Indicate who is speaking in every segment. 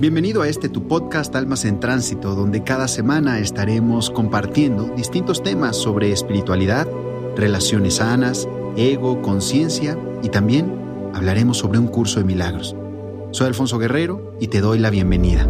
Speaker 1: Bienvenido a este tu podcast Almas en Tránsito, donde cada semana estaremos compartiendo distintos temas sobre espiritualidad, relaciones sanas, ego, conciencia y también hablaremos sobre un curso de milagros. Soy Alfonso Guerrero y te doy la bienvenida.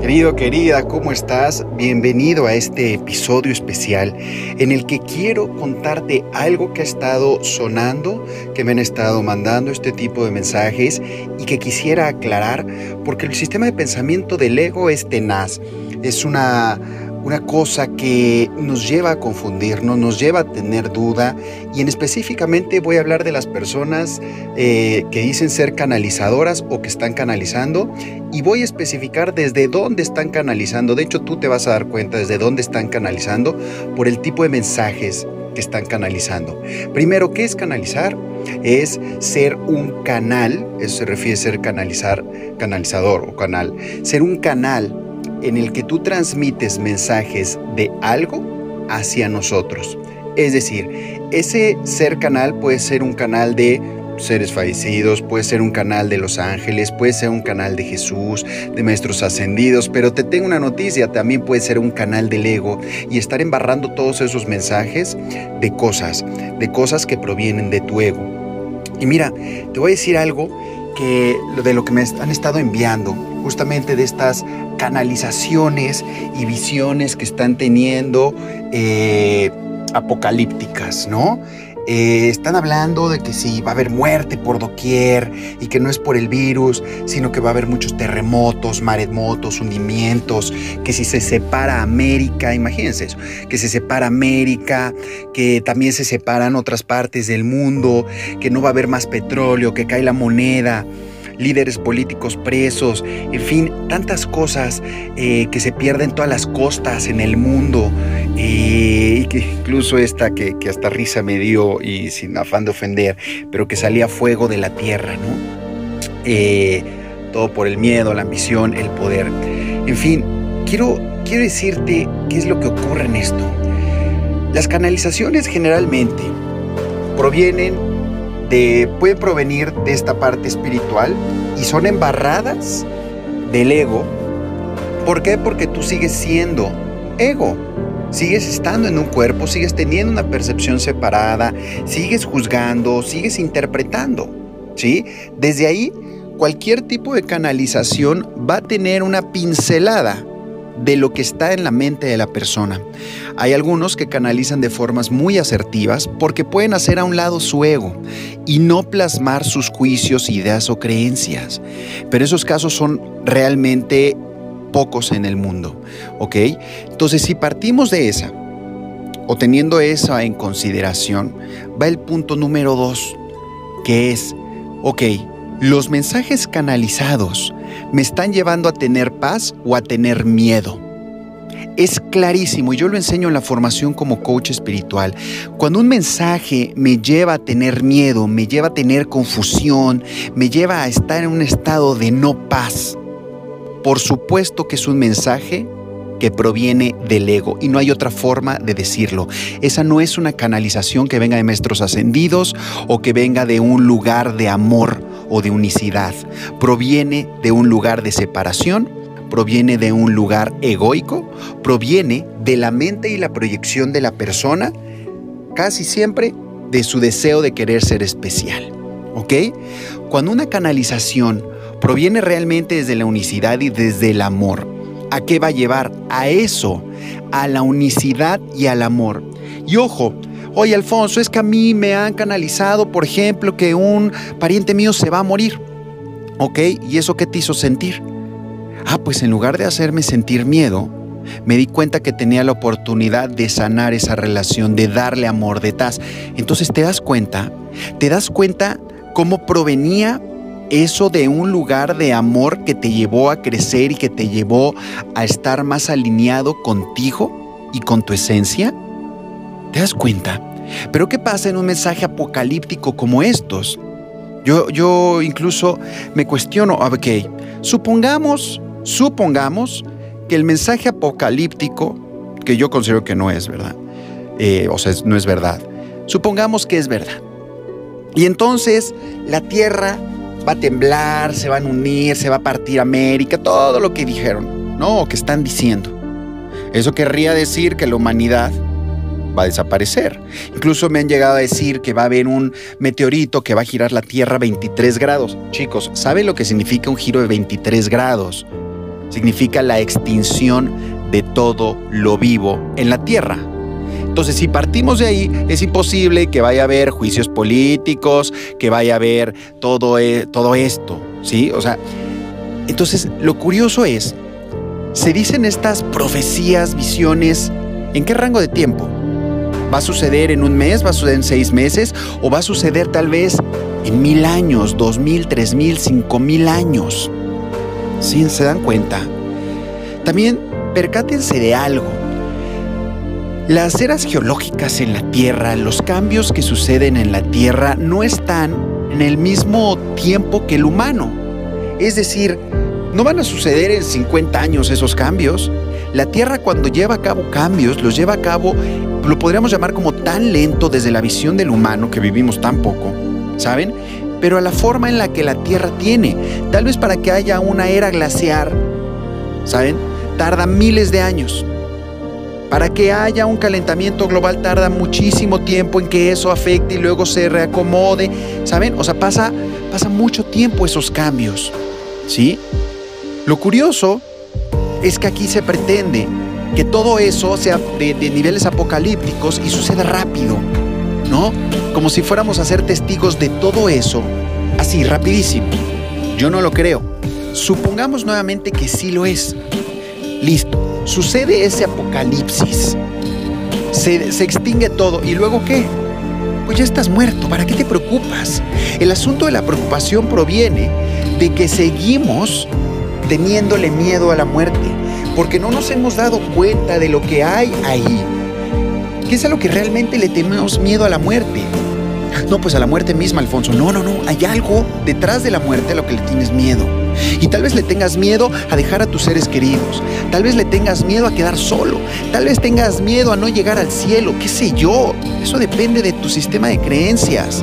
Speaker 1: Querido, querida, ¿cómo estás? Bienvenido a este episodio especial en el que quiero contarte algo que ha estado sonando, que me han estado mandando este tipo de mensajes y que quisiera aclarar porque el sistema de pensamiento del ego es tenaz. Es una una cosa que nos lleva a confundirnos, nos lleva a tener duda y en específicamente voy a hablar de las personas eh, que dicen ser canalizadoras o que están canalizando y voy a especificar desde dónde están canalizando. De hecho, tú te vas a dar cuenta desde dónde están canalizando por el tipo de mensajes que están canalizando. Primero, ¿qué es canalizar? Es ser un canal, eso se refiere a ser canalizar, canalizador o canal, ser un canal en el que tú transmites mensajes de algo hacia nosotros. Es decir, ese ser canal puede ser un canal de seres fallecidos, puede ser un canal de los ángeles, puede ser un canal de Jesús, de maestros ascendidos, pero te tengo una noticia, también puede ser un canal del ego y estar embarrando todos esos mensajes de cosas, de cosas que provienen de tu ego. Y mira, te voy a decir algo que de lo que me han estado enviando, justamente de estas canalizaciones y visiones que están teniendo eh, apocalípticas, ¿no? Eh, están hablando de que si va a haber muerte por doquier y que no es por el virus, sino que va a haber muchos terremotos, maremotos, hundimientos, que si se separa América, imagínense eso, que se separa América, que también se separan otras partes del mundo, que no va a haber más petróleo, que cae la moneda líderes políticos presos, en fin, tantas cosas eh, que se pierden todas las costas en el mundo. y que incluso esta que, hasta risa me dio y sin afán de ofender, pero que salía fuego de la tierra, ¿no? Eh, todo por el miedo, la ambición, el poder. En fin, quiero, quiero decirte qué es lo que ocurre en esto. Las canalizaciones generalmente provienen de, pueden provenir de esta parte espiritual y son embarradas del ego. ¿Por qué? Porque tú sigues siendo ego. Sigues estando en un cuerpo, sigues teniendo una percepción separada, sigues juzgando, sigues interpretando. ¿sí? Desde ahí, cualquier tipo de canalización va a tener una pincelada de lo que está en la mente de la persona. Hay algunos que canalizan de formas muy asertivas porque pueden hacer a un lado su ego y no plasmar sus juicios, ideas o creencias. Pero esos casos son realmente pocos en el mundo, ¿ok? Entonces, si partimos de esa, o teniendo esa en consideración, va el punto número dos, que es, ok, los mensajes canalizados me están llevando a tener paz o a tener miedo. Es clarísimo, y yo lo enseño en la formación como coach espiritual. Cuando un mensaje me lleva a tener miedo, me lleva a tener confusión, me lleva a estar en un estado de no paz, por supuesto que es un mensaje que proviene del ego y no hay otra forma de decirlo. Esa no es una canalización que venga de maestros ascendidos o que venga de un lugar de amor o de unicidad. Proviene de un lugar de separación, proviene de un lugar egoico, proviene de la mente y la proyección de la persona, casi siempre de su deseo de querer ser especial. ¿Ok? Cuando una canalización proviene realmente desde la unicidad y desde el amor, ¿a qué va a llevar? A eso, a la unicidad y al amor. Y ojo, oye Alfonso, es que a mí me han canalizado, por ejemplo, que un pariente mío se va a morir. ¿Ok? ¿Y eso qué te hizo sentir? Ah, pues en lugar de hacerme sentir miedo, me di cuenta que tenía la oportunidad de sanar esa relación, de darle amor, de paz. Entonces te das cuenta, te das cuenta cómo provenía eso de un lugar de amor que te llevó a crecer y que te llevó a estar más alineado contigo y con tu esencia. ¿Te das cuenta? Pero ¿qué pasa en un mensaje apocalíptico como estos? Yo, yo incluso me cuestiono, ok, supongamos, supongamos que el mensaje apocalíptico, que yo considero que no es verdad, eh, o sea, no es verdad, supongamos que es verdad. Y entonces la tierra va a temblar, se van a unir, se va a partir América, todo lo que dijeron, no, que están diciendo. Eso querría decir que la humanidad va a desaparecer. Incluso me han llegado a decir que va a haber un meteorito que va a girar la Tierra 23 grados. Chicos, ¿saben lo que significa un giro de 23 grados? Significa la extinción de todo lo vivo en la Tierra. Entonces, si partimos de ahí, es imposible que vaya a haber juicios políticos, que vaya a haber todo, e, todo esto, ¿sí? O sea, entonces lo curioso es, se dicen estas profecías, visiones, ¿en qué rango de tiempo? ¿Va a suceder en un mes? ¿Va a suceder en seis meses? ¿O va a suceder tal vez en mil años, dos mil, tres mil, cinco mil años? ¿Sí se dan cuenta? También percátense de algo. Las eras geológicas en la Tierra, los cambios que suceden en la Tierra no están en el mismo tiempo que el humano. Es decir, no van a suceder en 50 años esos cambios. La Tierra cuando lleva a cabo cambios, los lleva a cabo, lo podríamos llamar como tan lento desde la visión del humano que vivimos tan poco, ¿saben? Pero a la forma en la que la Tierra tiene. Tal vez para que haya una era glaciar, ¿saben? Tarda miles de años. Para que haya un calentamiento global tarda muchísimo tiempo en que eso afecte y luego se reacomode, ¿saben? O sea, pasa, pasa mucho tiempo esos cambios, ¿sí? Lo curioso es que aquí se pretende que todo eso sea de, niveles apocalípticos y suceda rápido, ¿no? Como si fuéramos a ser testigos de todo eso, así, rapidísimo. Yo no lo creo. Supongamos nuevamente que sí lo es. Listo sucede ese apocalipsis, se, extingue todo y luego qué? Pues ya estás muerto, ¿para qué te preocupas? El asunto de la preocupación proviene de que seguimos teniéndole miedo a la muerte, porque no nos hemos dado cuenta de lo que hay ahí. ¿Qué es a lo que realmente le tenemos miedo a la muerte? No, pues a la muerte misma, Alfonso. No, no, no. Hay algo detrás de la muerte a lo que le tienes miedo. Y tal vez le tengas miedo a dejar a tus seres queridos. Tal vez le tengas miedo a quedar solo. Tal vez tengas miedo a no llegar al cielo. ¿Qué sé yo? Eso depende de tu sistema de creencias.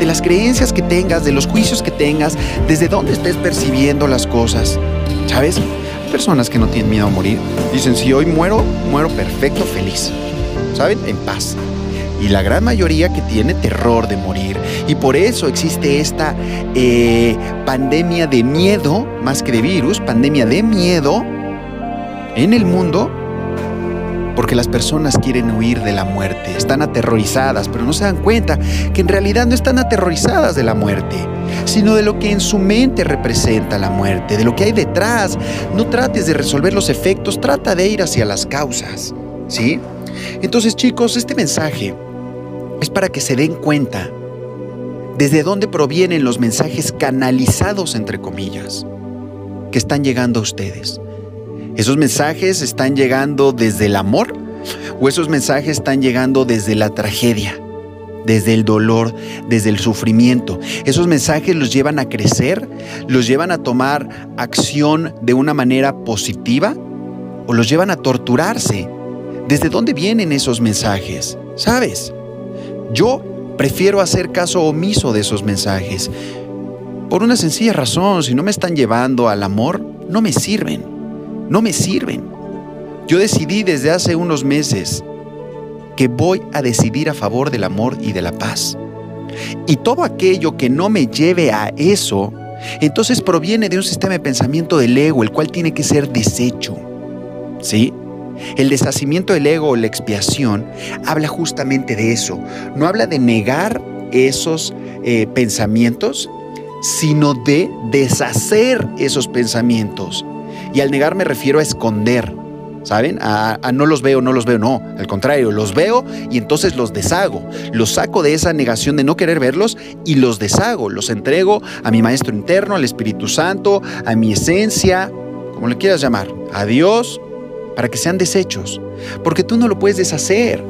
Speaker 1: De las creencias que tengas, de los juicios que tengas, desde dónde estés percibiendo las cosas. ¿Sabes? Personas que no tienen miedo a morir. Dicen, si hoy muero, muero perfecto, feliz. ¿Saben? En paz y la gran mayoría que tiene terror de morir. Y por eso existe esta eh, pandemia de miedo, más que de virus, pandemia de miedo en el mundo, porque las personas quieren huir de la muerte, están aterrorizadas, pero no se dan cuenta que en realidad no están aterrorizadas de la muerte, sino de lo que en su mente representa la muerte, de lo que hay detrás. No trates de resolver los efectos, trata de ir hacia las causas, ¿sí? Entonces chicos, este mensaje es para que se den cuenta desde dónde provienen los mensajes canalizados, entre comillas, que están llegando a ustedes. ¿Esos mensajes están llegando desde el amor o esos mensajes están llegando desde la tragedia? desde el dolor, desde el sufrimiento. Esos mensajes los llevan a crecer, los llevan a tomar acción de una manera positiva o los llevan a torturarse. ¿Desde dónde vienen esos mensajes? ¿Sabes? Yo prefiero hacer caso omiso de esos mensajes. Por una sencilla razón, si no me están llevando al amor, no me sirven. No me sirven. Yo decidí desde hace unos meses que voy a decidir a favor del amor y de la paz. Y todo aquello que no me lleve a eso, entonces proviene de un sistema de pensamiento del ego, el cual tiene que ser deshecho. ¿Sí? El deshacimiento del ego o la expiación habla justamente de eso. No habla de negar esos eh, pensamientos, sino de deshacer esos pensamientos. Y al negar me refiero a esconder, ¿saben? A, no los veo, no los veo, no. Al contrario, los veo y entonces los deshago. Los saco de esa negación de no querer verlos y los deshago. Los entrego a mi maestro interno, al Espíritu Santo, a mi esencia, como le quieras llamar, a Dios para que sean desechos, porque tú no lo puedes deshacer,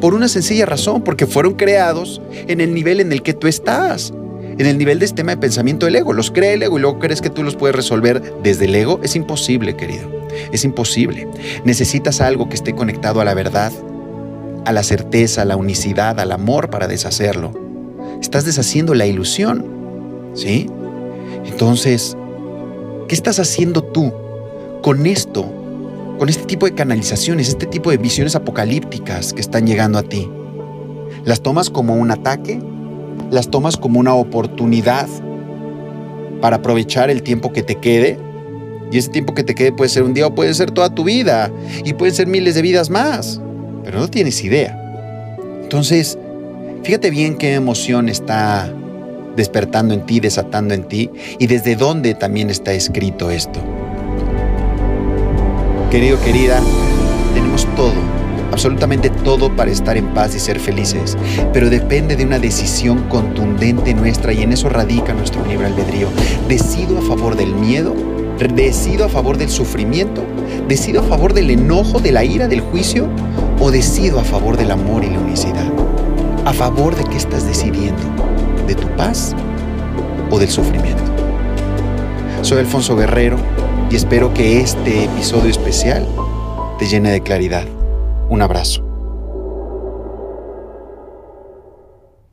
Speaker 1: por una sencilla razón, porque fueron creados en el nivel en el que tú estás, en el nivel de sistema de pensamiento del ego. Los crea el ego y luego crees que tú los puedes resolver desde el ego. Es imposible, querido, es imposible. Necesitas algo que esté conectado a la verdad, a la certeza, a la unicidad, al amor para deshacerlo. Estás deshaciendo la ilusión, ¿sí? Entonces, ¿qué estás haciendo tú con esto? Con este tipo de canalizaciones, este tipo de visiones apocalípticas que están llegando a ti. ¿Las tomas como un ataque? ¿Las tomas como una oportunidad para aprovechar el tiempo que te quede? Y ese tiempo que te quede puede ser un día o puede ser toda tu vida. Y pueden ser miles de vidas más. Pero no tienes idea. Entonces, fíjate bien qué emoción está despertando en ti, desatando en ti, y desde dónde también está escrito esto. Querido, querida, tenemos todo, absolutamente todo para estar en paz y ser felices, pero depende de una decisión contundente nuestra y en eso radica nuestro libre albedrío. Decido a favor del miedo, decido a favor del sufrimiento, decido a favor del enojo, de la ira, del juicio, o decido a favor del amor y la unicidad. ¿A favor de qué estás decidiendo? ¿De tu paz o del sufrimiento? Soy Alfonso Guerrero y espero que este episodio especial te llene de claridad. Un abrazo.